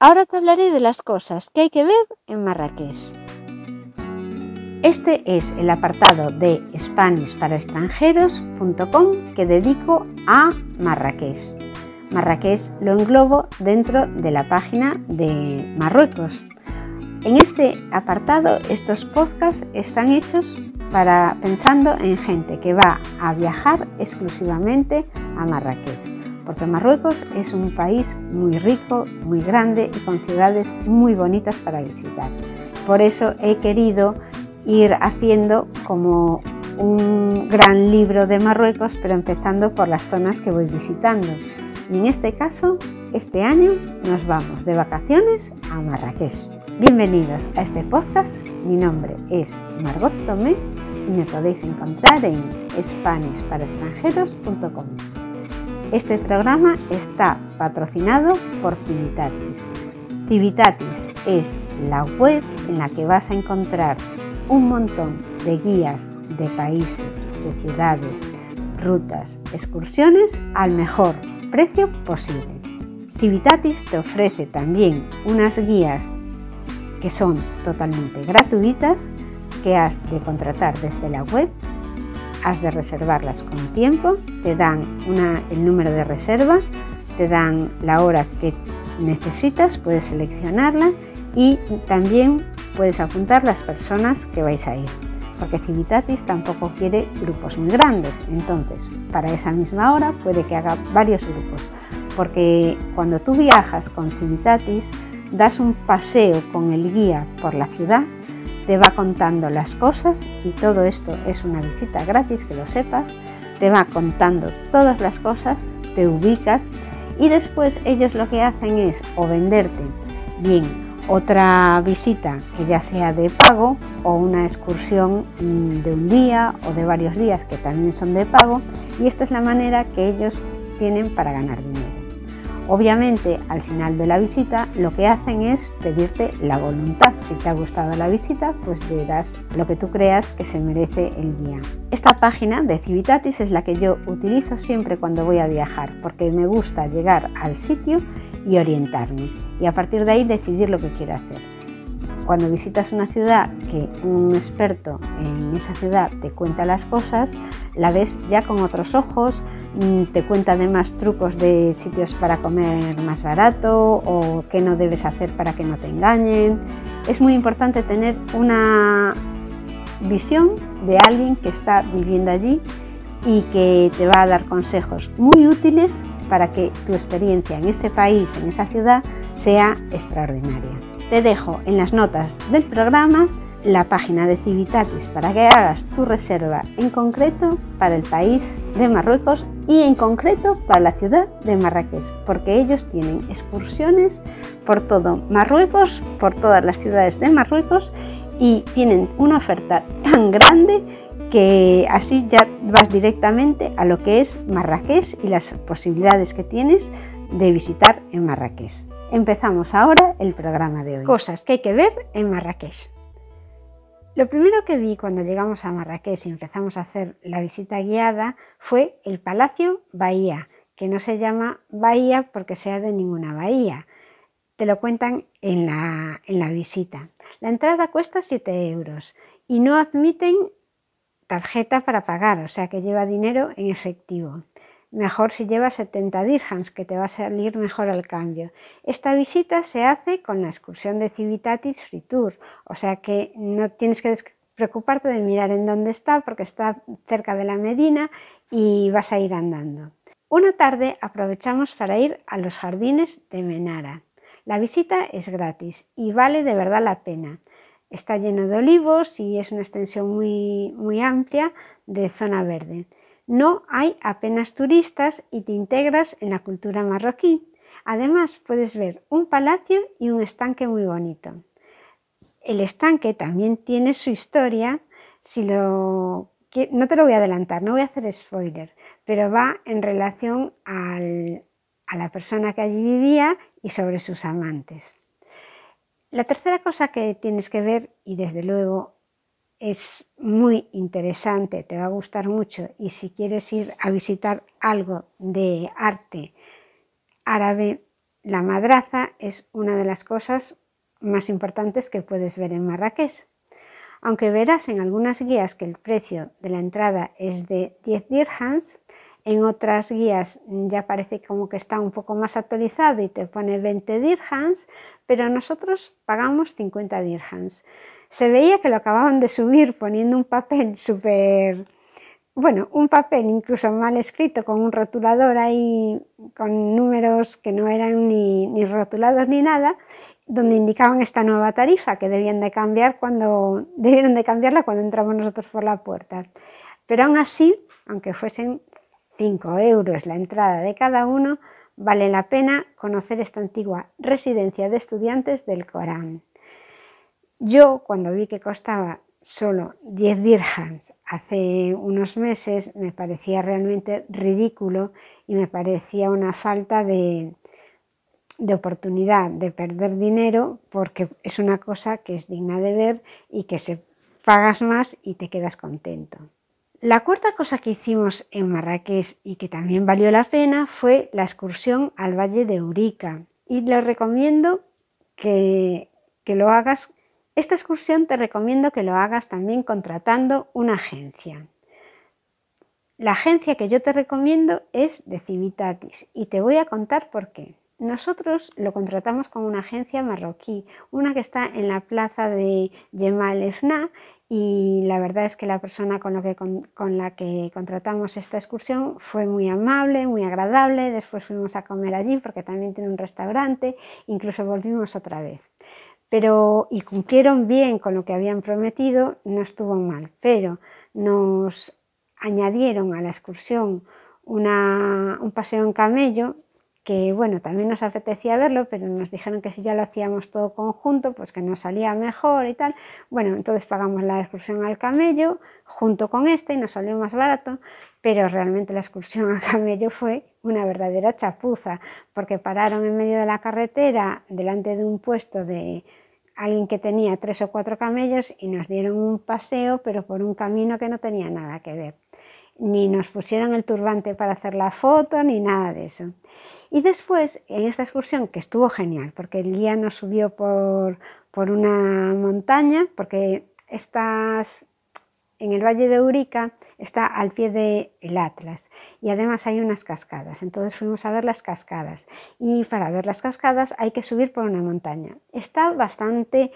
Ahora te hablaré de las cosas que hay que ver en Marrakech. Este es el apartado de SpanishParaExtranjeros.com que dedico a Marrakech. Marrakech lo englobo dentro de la página de Marruecos. En este apartado, estos podcasts están hechos para pensando en gente que va a viajar exclusivamente a Marrakech, porque Marruecos es un país muy rico, muy grande y con ciudades muy bonitas para visitar. Por eso he querido ir haciendo como un gran libro de Marruecos, pero empezando por las zonas que voy visitando. Y en este caso, este año nos vamos de vacaciones a Marrakech. Bienvenidos a este podcast. Mi nombre es Margot Tomé y me podéis encontrar en SpanishParaExtranjeros.com. Este programa está patrocinado por Civitatis. Civitatis es la web en la que vas a encontrar un montón de guías de países, de ciudades, rutas, excursiones al mejor precio posible. Civitatis te ofrece también unas guías que son totalmente gratuitas que has de contratar desde la web, has de reservarlas con tiempo, te dan el número de reserva, te dan la hora que necesitas, puedes seleccionarla y también puedes apuntar las personas que vais a ir, porque Civitatis tampoco quiere grupos muy grandes, entonces para esa misma hora puede que haga varios grupos, porque cuando tú viajas con Civitatis das un paseo con el guía por la ciudad, te va contando las cosas y todo esto es una visita gratis, que lo sepas, te va contando todas las cosas, te ubicas y después ellos lo que hacen es o venderte bien otra visita que ya sea de pago o una excursión mm, de un día o de varios días que también son de pago y esta es la manera que ellos tienen para ganar dinero. Obviamente al final de la visita lo que hacen es pedirte la voluntad. Si te ha gustado la visita pues le das lo que tú creas que se merece el guía. Esta página de Civitatis es la que yo utilizo siempre cuando voy a viajar porque me gusta llegar al sitio y orientarme y a partir de ahí decidir lo que quiero hacer. Cuando visitas una ciudad que un experto en esa ciudad te cuenta las cosas, la ves ya con otros ojos, mm, te cuenta además trucos de sitios para comer más barato o qué no debes hacer para que no te engañen. Es muy importante tener una visión de alguien que está viviendo allí y que te va a dar consejos muy útiles para que tu experiencia en ese país, en esa ciudad, sea extraordinaria. Te dejo en las notas del programa la página de Civitatis para que hagas tu reserva en concreto para el país de Marruecos y en concreto para la ciudad de Marrakech, porque ellos tienen excursiones por todo Marruecos, por todas las ciudades de Marruecos y tienen una oferta tan grande que así ya vas directamente a lo que es Marrakech y las posibilidades que tienes de visitar en Marrakech. Empezamos ahora el programa de hoy. Cosas que hay que ver en Marrakech. Lo primero que vi cuando llegamos a Marrakech y empezamos a hacer la visita guiada fue el Palacio Bahía, que no se llama Bahía porque sea de ninguna bahía. Te lo cuentan en la, en la visita. La entrada cuesta 7 euros y no admiten tarjeta para pagar, o sea que lleva dinero en efectivo. Mejor si lleva 70 dirhams, que te va a salir mejor al cambio. Esta visita se hace con la excursión de Civitatis Free Tour, o sea que no tienes que preocuparte de mirar en dónde está, porque está cerca de la Medina y vas a ir andando. Una tarde aprovechamos para ir a los jardines de Menara. La visita es gratis y vale de verdad la pena. Está lleno de olivos y es una extensión muy, muy amplia de zona verde. No hay apenas turistas y te integras en la cultura marroquí. Además, puedes ver un palacio y un estanque muy bonito. El estanque también tiene su historia. Si no te lo voy a adelantar, no voy a hacer spoiler, pero va en relación a la persona que allí vivía y sobre sus amantes. La tercera cosa que tienes que ver, y desde luego es muy interesante, te va a gustar mucho, y si quieres ir a visitar algo de arte árabe, la madraza es una de las cosas más importantes que puedes ver en Marrakech. Aunque verás en algunas guías que el precio de la entrada es de 10 dirhams, en otras guías ya parece como que está un poco más actualizado y te pone 20 dirhams, pero nosotros pagamos 50 dirhams. Se veía que lo acababan de subir poniendo un papel súper, bueno, un papel incluso mal escrito con un rotulador ahí con números que no eran ni, ni rotulados ni nada donde indicaban esta nueva tarifa que debían de cambiar cuando debieron de cambiarla cuando entramos nosotros por la puerta. Pero aún así, aunque fuesen 5 euros la entrada de cada uno, vale la pena conocer esta antigua residencia de estudiantes del Corán. Yo, cuando vi que costaba solo 10 dirhams hace unos meses, me parecía realmente ridículo y me parecía una falta de, de oportunidad de perder dinero porque es una cosa que es digna de ver y que se pagas más y te quedas contento. La cuarta cosa que hicimos en Marrakech y que también valió la pena fue la excursión al Valle de Urica y le recomiendo que, que lo hagas. Esta excursión te recomiendo que lo hagas también contratando una agencia. La agencia que yo te recomiendo es de Civitatis y te voy a contar por qué. Nosotros lo contratamos con una agencia marroquí, una que está en la plaza de Yemal Efna y la verdad es que la persona con, la que contratamos esta excursión fue muy amable, muy agradable, después fuimos a comer allí porque también tiene un restaurante, incluso volvimos otra vez. Pero, y cumplieron bien con lo que habían prometido, no estuvo mal, pero nos añadieron a la excursión un paseo en camello que bueno, también nos apetecía verlo, pero nos dijeron que si ya lo hacíamos todo conjunto, pues que nos salía mejor y tal. Bueno, entonces pagamos la excursión al camello junto con este y nos salió más barato, pero realmente la excursión al camello fue una verdadera chapuza, porque pararon en medio de la carretera delante de un puesto de alguien que tenía tres o cuatro camellos y nos dieron un paseo, pero por un camino que no tenía nada que ver. Ni nos pusieron el turbante para hacer la foto, ni nada de eso. Y después, en esta excursión, que estuvo genial, porque el guía nos subió por, por una montaña, porque estás en el Valle de Urica, está al pie del Atlas y además hay unas cascadas. Entonces fuimos a ver las cascadas y para ver las cascadas hay que subir por una montaña. Está bastante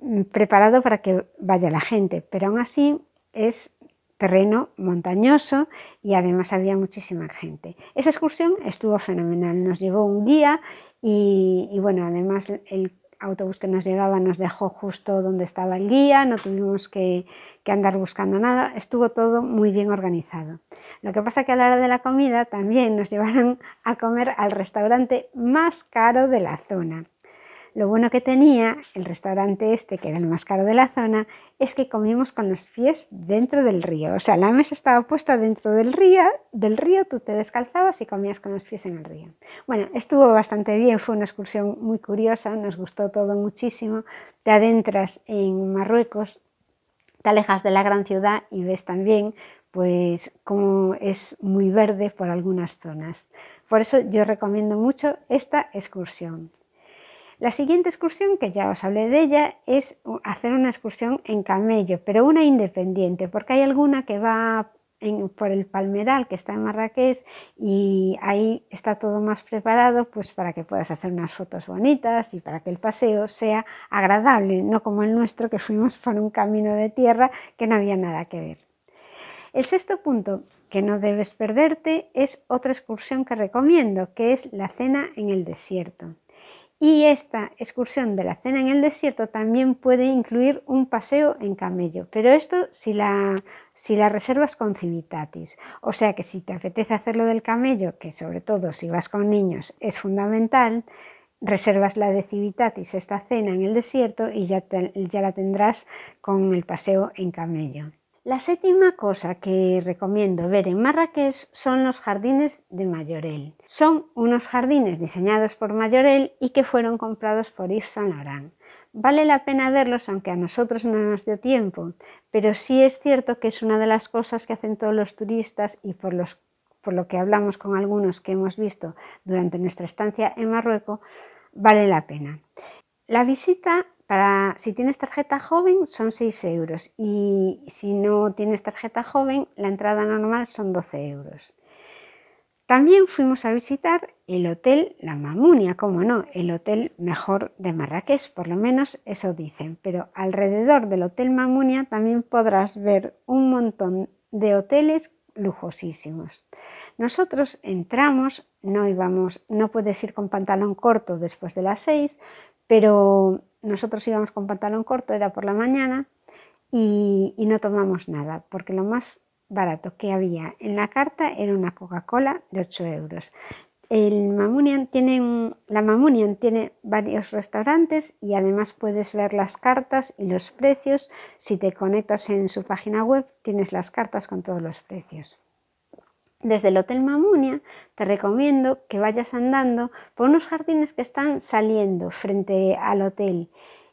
mm, preparado para que vaya la gente, pero aún así es terreno montañoso y además había muchísima gente. Esa excursión estuvo fenomenal, nos llevó un guía y, bueno, además el autobús que nos llegaba nos dejó justo donde estaba el guía, no tuvimos que, andar buscando nada, estuvo todo muy bien organizado. Lo que pasa que a la hora de la comida también nos llevaron a comer al restaurante más caro de la zona. Lo bueno que tenía el restaurante este, que era el más caro de la zona, es que comimos con los pies dentro del río. O sea, la mesa estaba puesta dentro del río, del río, tú te descalzabas y comías con los pies en el río. Bueno, estuvo bastante bien, fue una excursión muy curiosa, nos gustó todo muchísimo. Te adentras en Marruecos, te alejas de la gran ciudad y ves también pues como es muy verde por algunas zonas. Por eso yo recomiendo mucho esta excursión. La siguiente excursión, que ya os hablé de ella, es hacer una excursión en camello, pero una independiente, porque hay alguna que va por el Palmeral que está en Marrakech y ahí está todo más preparado pues para que puedas hacer unas fotos bonitas y para que el paseo sea agradable, no como el nuestro que fuimos por un camino de tierra que no había nada que ver. El sexto punto que no debes perderte es otra excursión que recomiendo, que es la cena en el desierto. Y esta excursión de la cena en el desierto también puede incluir un paseo en camello, pero esto si la, si la reservas con Civitatis. O sea que si te apetece hacerlo del camello, que sobre todo si vas con niños es fundamental, reservas la de Civitatis, esta cena en el desierto, y ya, ya la tendrás con el paseo en camello. La séptima cosa que recomiendo ver en Marrakech son los jardines de Mayorel. Son unos jardines diseñados por Mayorel y que fueron comprados por Yves Saint Laurent. Vale la pena verlos aunque a nosotros no nos dio tiempo, pero sí es cierto que es una de las cosas que hacen todos los turistas y por por lo que hablamos con algunos que hemos visto durante nuestra estancia en Marruecos, vale la pena. La visita para si tienes tarjeta joven son 6 euros y si no tienes tarjeta joven la entrada normal son 12 euros. También fuimos a visitar el hotel La Mamunia, como no, el hotel mejor de Marrakech, por lo menos eso dicen, pero alrededor del hotel Mamunia también podrás ver un montón de hoteles lujosísimos. Nosotros entramos, no íbamos, no puedes ir con pantalón corto después de las 6, pero nosotros íbamos con pantalón corto, era por la mañana, y, no tomamos nada, porque lo más barato que había en la carta era una Coca-Cola de 8 euros. El Mamunian la Mamunian tiene varios restaurantes y además puedes ver las cartas y los precios. Si te conectas en su página web, tienes las cartas con todos los precios. Desde el Hotel Mamunia te recomiendo que vayas andando por unos jardines que están saliendo frente al hotel.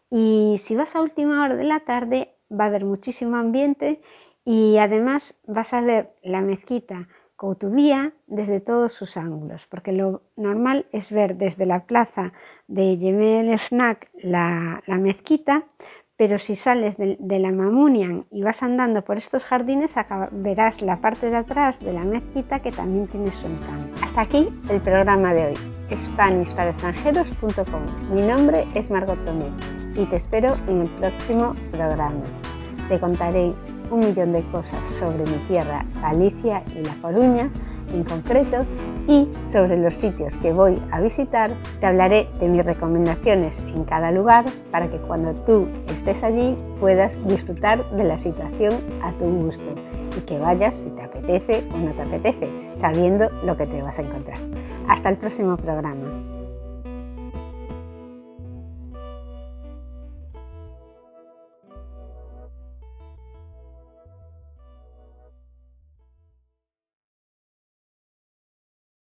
Y si vas a última hora de la tarde, va a haber muchísimo ambiente y además vas a ver la mezquita Coutubía desde todos sus ángulos, porque lo normal es ver desde la plaza de Yemel Fnak la, mezquita, pero si sales de, la Mamunian y vas andando por estos jardines, verás la parte de atrás de la mezquita que también tiene su encanto. Hasta aquí el programa de hoy, SpanishParaExtranjeros.com. Mi nombre es Margot Tomé y te espero en el próximo programa. Te contaré un millón de cosas sobre mi tierra, Galicia y La Coruña en concreto, y sobre los sitios que voy a visitar, te hablaré de mis recomendaciones en cada lugar para que cuando tú estés allí puedas disfrutar de la situación a tu gusto y que vayas si te apetece o no te apetece, sabiendo lo que te vas a encontrar. Hasta el próximo programa.